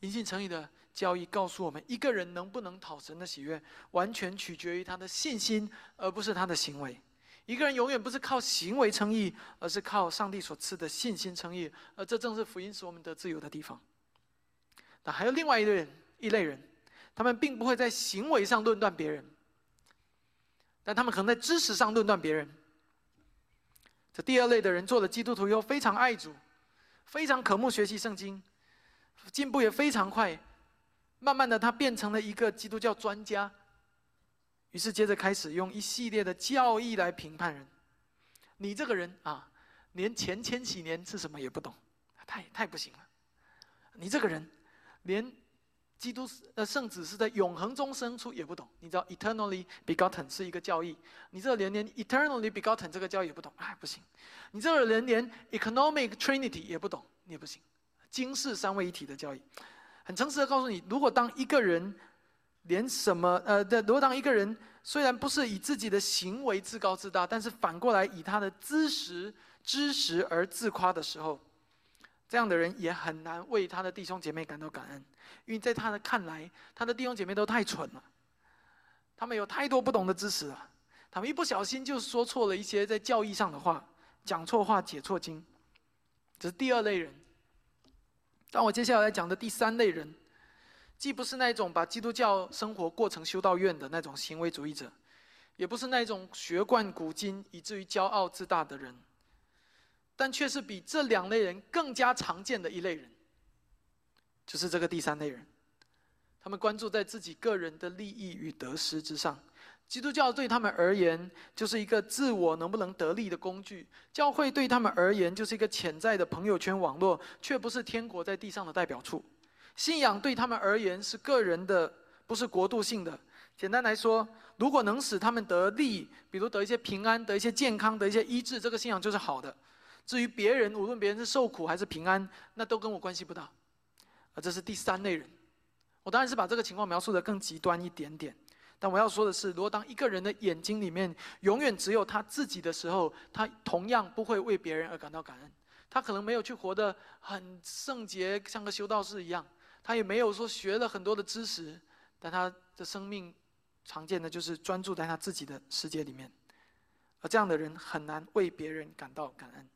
因信诚意的教义告诉我们，一个人能不能讨神的喜悦，完全取决于他的信心，而不是他的行为。一个人永远不是靠行为称义，而是靠上帝所赐的信心称义，而这正是福音使我们得自由的地方。那还有另外一类人，一类人，他们并不会在行为上论断别人，但他们可能在知识上论断别人。这第二类的人做了基督徒以后，非常爱主，非常渴慕学习圣经，进步也非常快，慢慢的他变成了一个基督教专家。于是接着开始用一系列的教义来评判人。你这个人啊，连前千禧年是什么也不懂，太太不行了。你这个人，连基督呃圣子是在永恒中生出也不懂。你知道 eternally begotten 是一个教义，你这连连 eternally begotten 这个教义也不懂，哎不行。你这个人连 economic trinity 也不懂，你也不行。经世三位一体的教义，很诚实的告诉你，如果当一个人。连什么呃的，如果当一个人虽然不是以自己的行为自高自大，但是反过来以他的知识知识而自夸的时候，这样的人也很难为他的弟兄姐妹感到感恩，因为在他的看来，他的弟兄姐妹都太蠢了，他们有太多不懂的知识了，他们一不小心就说错了一些在教义上的话，讲错话解错经，这是第二类人。当我接下来讲的第三类人。既不是那种把基督教生活过成修道院的那种行为主义者，也不是那种学贯古今以至于骄傲自大的人，但却是比这两类人更加常见的一类人，就是这个第三类人。他们关注在自己个人的利益与得失之上，基督教对他们而言就是一个自我能不能得利的工具，教会对他们而言就是一个潜在的朋友圈网络，却不是天国在地上的代表处。信仰对他们而言是个人的，不是国度性的。简单来说，如果能使他们得利，比如得一些平安、得一些健康、得一些医治，这个信仰就是好的。至于别人，无论别人是受苦还是平安，那都跟我关系不大。而这是第三类人。我当然是把这个情况描述的更极端一点点。但我要说的是，如果当一个人的眼睛里面永远只有他自己的时候，他同样不会为别人而感到感恩。他可能没有去活得很圣洁，像个修道士一样；他也没有说学了很多的知识，但他的生命常见的就是专注在他自己的世界里面。而这样的人很难为别人感到感恩。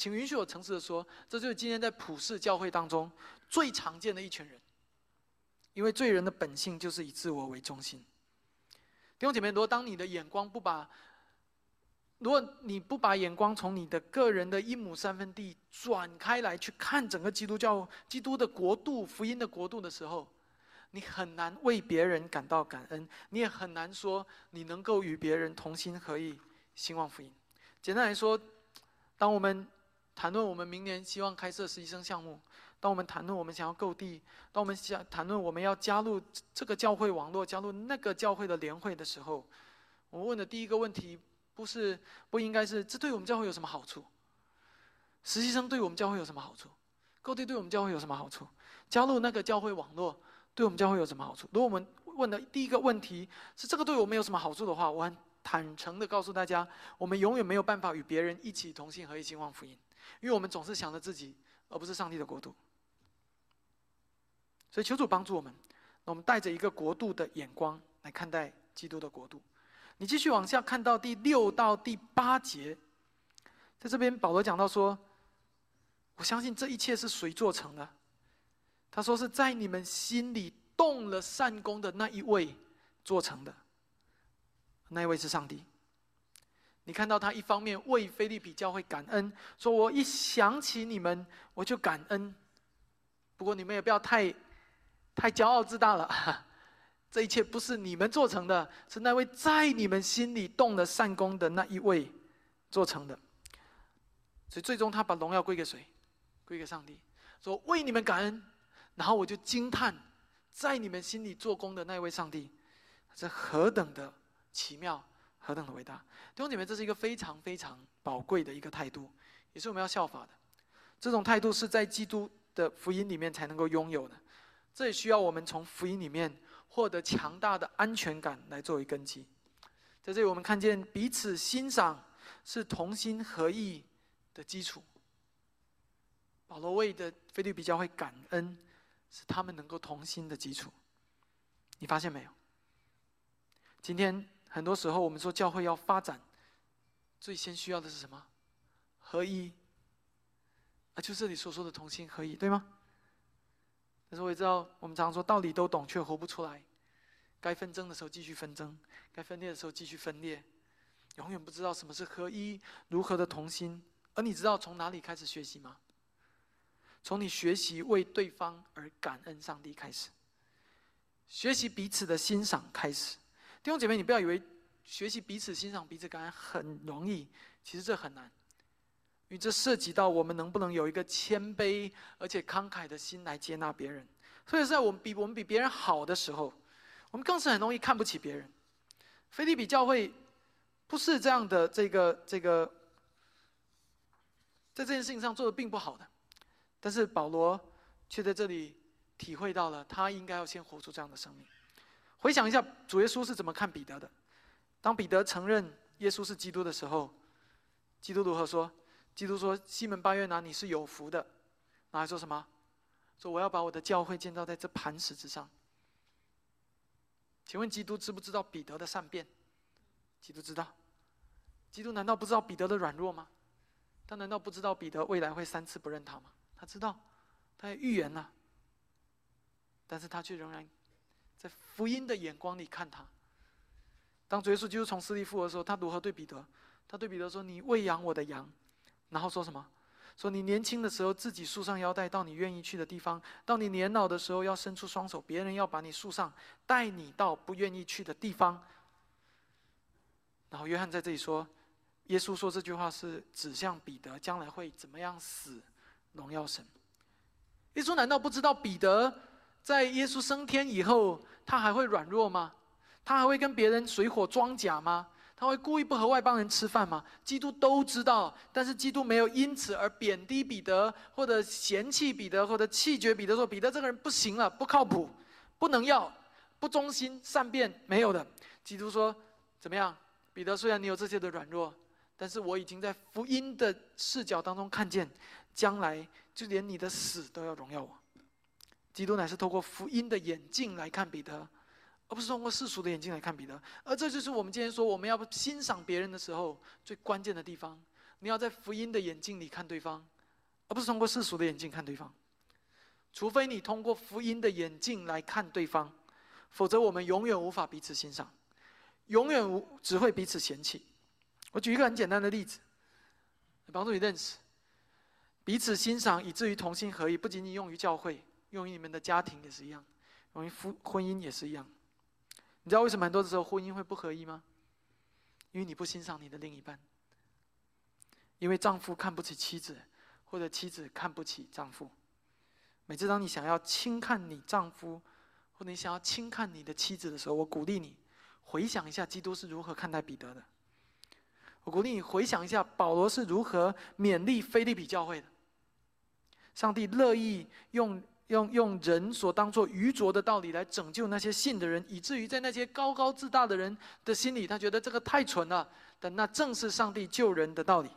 请允许我诚实的说，这就是今天在普世教会当中最常见的一群人。因为罪人的本性就是以自我为中心。弟兄姐妹，如果当你的眼光不把，如果你不把眼光从你的个人的一亩三分地转开来去看整个基督教、基督的国度、福音的国度的时候，你很难为别人感到感恩，你也很难说你能够与别人同心合意兴旺福音。简单来说，当我们谈论我们明年希望开设实习生项目。当我们谈论我们想要购地，当我们想谈论我们要加入这个教会网络、加入那个教会的联会的时候，我问的第一个问题不是不应该是这对我们教会有什么好处？实习生对我们教会有什么好处？各地对我们教会有什么好处？加入那个教会网络对我们教会有什么好处？如果我们问的第一个问题是这个对我们有什么好处的话，我很坦诚的告诉大家，我们永远没有办法与别人一起同心合一兴旺福音，因为我们总是想着自己，而不是上帝的国度。所以求主帮助我们，那我们带着一个国度的眼光来看待基督的国度。你继续往下看到第六到第八节，在这边保罗讲到说：“我相信这一切是谁做成的？”他说：“是在你们心里动了善功的那一位做成的，那一位是上帝。”你看到他一方面为菲利比教会感恩，说：“我一想起你们，我就感恩。”不过你们也不要太。太骄傲自大了，这一切不是你们做成的，是那位在你们心里动了善功的那一位做成的。所以最终他把荣耀归给谁？归给上帝，说为你们感恩。然后我就惊叹，在你们心里做工的那位上帝，是何等的奇妙，何等的伟大。弟兄姐妹，这是一个非常非常宝贵的一个态度，也是我们要效法的。这种态度是在基督的福音里面才能够拥有的。这也需要我们从福音里面获得强大的安全感来作为根基。在这里，我们看见彼此欣赏是同心合意的基础。保罗为的菲律比教会感恩，是他们能够同心的基础。你发现没有？今天很多时候，我们说教会要发展，最先需要的是什么？合一。啊，就这里所说的同心合意，对吗？但是我也知道，我们常说道理都懂，却活不出来。该纷争的时候继续纷争，该分裂的时候继续分裂，永远不知道什么是合一，如何的同心。而你知道从哪里开始学习吗？从你学习为对方而感恩上帝开始，学习彼此的欣赏开始。弟兄姐妹，你不要以为学习彼此欣赏、彼此感恩很容易，其实这很难。因为这涉及到我们能不能有一个谦卑而且慷慨的心来接纳别人，特别是在我们比我们比别人好的时候，我们更是很容易看不起别人。菲利比教会不是这样的，这个这个，在这件事情上做的并不好的，但是保罗却在这里体会到了，他应该要先活出这样的生命。回想一下，主耶稣是怎么看彼得的？当彼得承认耶稣是基督的时候，基督如何说？基督说：“西门巴约拿，你是有福的。”然后说什么？说我要把我的教会建造在这磐石之上。请问基督知不知道彼得的善变？基督知道。基督难道不知道彼得的软弱吗？他难道不知道彼得未来会三次不认他吗？他知道，他也预言了。但是他却仍然在福音的眼光里看他。当耶稣基督从死里复活的时候，他如何对彼得？他对彼得说：“你喂养我的羊。”然后说什么？说你年轻的时候自己束上腰带到你愿意去的地方，到你年老的时候要伸出双手，别人要把你束上，带你到不愿意去的地方。然后约翰在这里说，耶稣说这句话是指向彼得将来会怎么样死，荣耀神。耶稣难道不知道彼得在耶稣升天以后，他还会软弱吗？他还会跟别人水火装甲吗？他会故意不和外邦人吃饭吗？基督都知道，但是基督没有因此而贬低彼得，或者嫌弃彼得，或者气绝彼得，说彼得这个人不行了，不靠谱，不能要，不忠心，善变，没有的。基督说：怎么样，彼得？虽然你有这些的软弱，但是我已经在福音的视角当中看见，将来就连你的死都要荣耀我。基督乃是透过福音的眼镜来看彼得。而不是通过世俗的眼睛来看彼得，而这就是我们今天说我们要欣赏别人的时候最关键的地方。你要在福音的眼睛里看对方，而不是通过世俗的眼睛看对方。除非你通过福音的眼镜来看对方，否则我们永远无法彼此欣赏，永远无只会彼此嫌弃。我举一个很简单的例子，帮助你认识彼此欣赏，以至于同心合意，不仅仅用于教会，用于你们的家庭也是一样，用于夫婚姻也是一样。你知道为什么很多的时候婚姻会不合一吗？因为你不欣赏你的另一半，因为丈夫看不起妻子，或者妻子看不起丈夫。每次当你想要轻看你丈夫，或者你想要轻看你的妻子的时候，我鼓励你回想一下基督是如何看待彼得的。我鼓励你回想一下保罗是如何勉励菲利比教会的。上帝乐意用。用用人所当做愚拙的道理来拯救那些信的人，以至于在那些高高自大的人的心里，他觉得这个太蠢了。但那正是上帝救人的道理。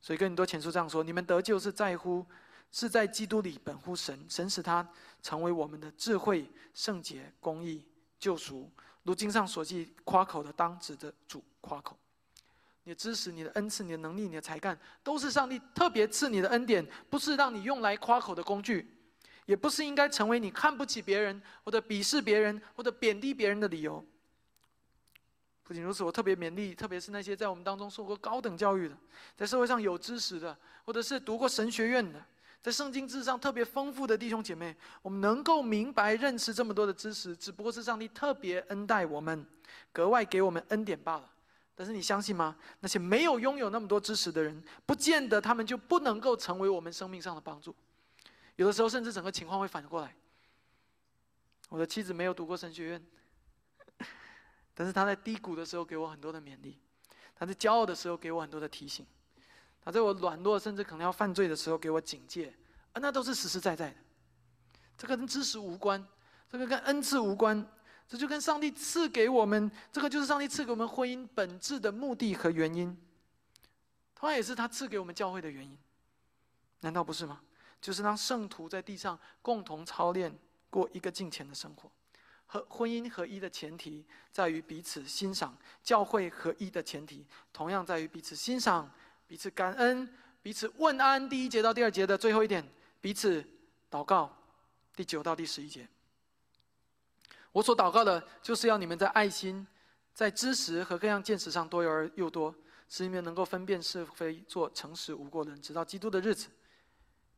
所以跟很多前书这样说：你们得救是在乎，是在基督里本乎神，神使他成为我们的智慧、圣洁、公义、救赎。如经上所记，夸口的当指着主夸口。你的知识、你的恩赐、你的能力、你的才干，都是上帝特别赐你的恩典，不是让你用来夸口的工具，也不是应该成为你看不起别人或者鄙视别人或者贬低别人的理由。不仅如此，我特别勉励，特别是那些在我们当中受过高等教育的，在社会上有知识的，或者是读过神学院的，在圣经知识上特别丰富的弟兄姐妹，我们能够明白认识这么多的知识，只不过是上帝特别恩待我们，格外给我们恩典罢了。但是你相信吗？那些没有拥有那么多知识的人，不见得他们就不能够成为我们生命上的帮助。有的时候，甚至整个情况会反过来。我的妻子没有读过神学院，但是她在低谷的时候给我很多的勉励，她在骄傲的时候给我很多的提醒，她在我软弱甚至可能要犯罪的时候给我警戒，啊那都是实实在在的。这个跟知识无关，这个跟恩赐无关。这就跟上帝赐给我们，这个就是上帝赐给我们婚姻本质的目的和原因，同样也是他赐给我们教会的原因，难道不是吗？就是让圣徒在地上共同操练过一个敬虔的生活，和婚姻合一的前提在于彼此欣赏，教会合一的前提同样在于彼此欣赏、彼此感恩、彼此问安。第一节到第二节的最后一点，彼此祷告，第九到第十一节。我所祷告的，就是要你们在爱心、在知识和各样见识上多而又多，使你们能够分辨是非，做诚实无过人，直到基督的日子，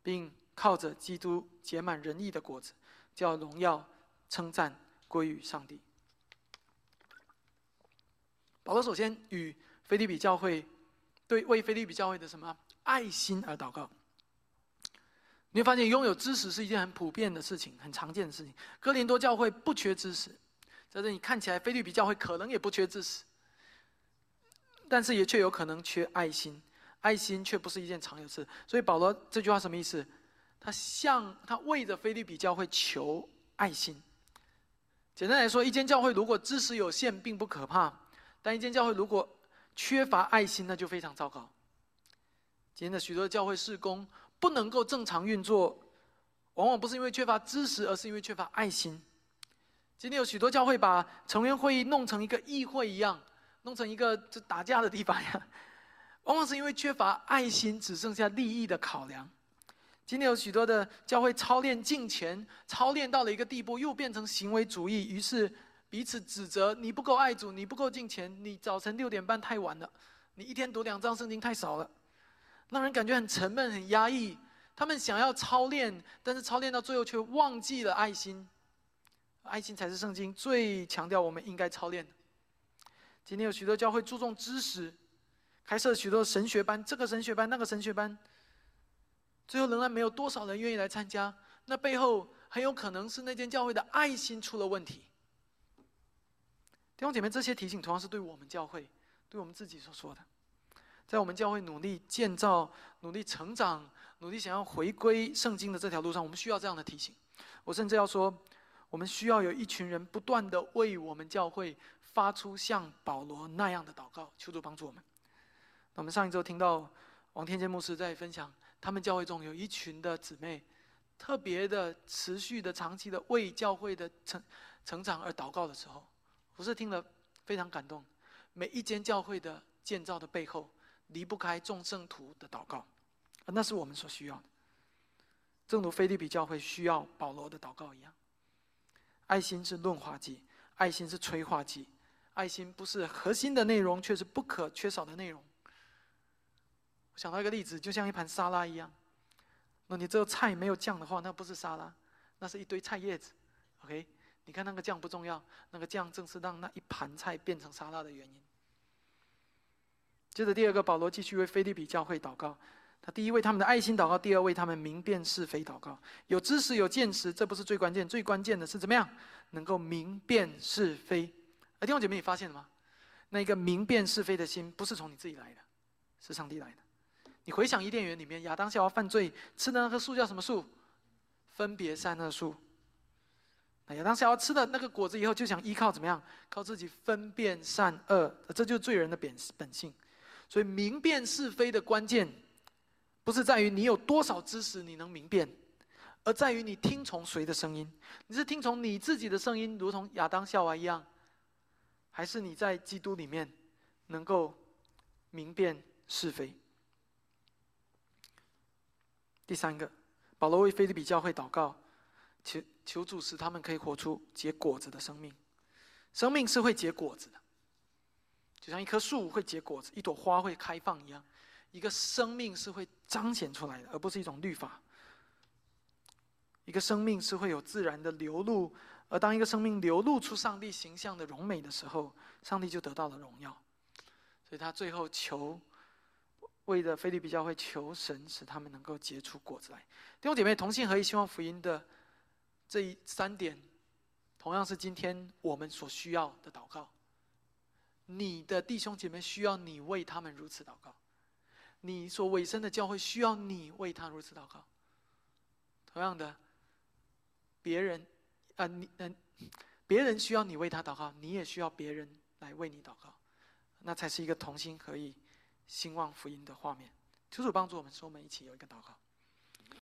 并靠着基督结满仁义的果子，叫荣耀、称赞归于上帝。保罗首先与菲利比教会，对为菲利比教会的什么爱心而祷告。你会发现，拥有知识是一件很普遍的事情，很常见的事情。哥林多教会不缺知识，在这里看起来，菲律比教会可能也不缺知识，但是也却有可能缺爱心。爱心却不是一件常有事。所以保罗这句话什么意思？他向他为着菲律比教会求爱心。简单来说，一间教会如果知识有限，并不可怕；但一间教会如果缺乏爱心，那就非常糟糕。今天的许多教会事工。不能够正常运作，往往不是因为缺乏知识，而是因为缺乏爱心。今天有许多教会把成员会议弄成一个议会一样，弄成一个就打架的地方呀，往往是因为缺乏爱心，只剩下利益的考量。今天有许多的教会操练敬虔，操练到了一个地步，又变成行为主义，于是彼此指责：你不够爱主，你不够敬虔，你早晨六点半太晚了，你一天读两章圣经太少了。让人感觉很沉闷、很压抑。他们想要操练，但是操练到最后却忘记了爱心。爱心才是圣经最强调我们应该操练的。今天有许多教会注重知识，开设许多神学班，这个神学班、那个神学班，最后仍然没有多少人愿意来参加。那背后很有可能是那间教会的爱心出了问题。弟兄姐妹，这些提醒同样是对我们教会、对我们自己所说的。在我们教会努力建造、努力成长、努力想要回归圣经的这条路上，我们需要这样的提醒。我甚至要说，我们需要有一群人不断的为我们教会发出像保罗那样的祷告，求主帮助我们。那我们上一周听到王天健牧师在分享，他们教会中有一群的姊妹，特别的持续的、长期的为教会的成成长而祷告的时候。我是听了非常感动，每一间教会的建造的背后，离不开众圣徒的祷告，那是我们所需要的。正如菲利比教会需要保罗的祷告一样，爱心是润滑剂，爱心是催化剂，爱心不是核心的内容，却是不可缺少的内容。想到一个例子，就像一盘沙拉一样，那你这个菜没有酱的话，那不是沙拉，那是一堆菜叶子。OK。你看那个酱不重要，那个酱正是让那一盘菜变成沙拉的原因。接着第二个，保罗继续为菲利比教会祷告。他第一为他们的爱心祷告，第二为他们明辨是非祷告。有知识有见识，这不是最关键，最关键的是怎么样能够明辨是非。而弟兄姐妹，你发现了吗？那个明辨是非的心，不是从你自己来的，是上帝来的。你回想伊甸园里面亚当夏娃犯罪吃的那棵树叫什么树？分别善恶树。那亚当夏娃吃了那个果子以后，就想依靠怎么样？靠自己分辨善恶，这就是罪人的本本性。所以明辨是非的关键，不是在于你有多少知识你能明辨，而在于你听从谁的声音。你是听从你自己的声音，如同亚当夏娃一样，还是你在基督里面能够明辨是非？第三个，保罗为菲利比教会祷告。求求主使他们可以活出结果子的生命，生命是会结果子的，就像一棵树会结果子，一朵花会开放一样，一个生命是会彰显出来的，而不是一种律法。一个生命是会有自然的流露，而当一个生命流露出上帝形象的荣美的时候，上帝就得到了荣耀。所以他最后求，为了菲利比教会求神使他们能够结出果子来。弟兄姐妹，同心合一，希望福音的。这一三点，同样是今天我们所需要的祷告。你的弟兄姐妹需要你为他们如此祷告，你所委身的教会需要你为他如此祷告。同样的，别人啊，你嗯，别人需要你为他祷告，你也需要别人来为你祷告，那才是一个同心合意兴旺福音的画面。求主帮助我们，说我们一起有一个祷告。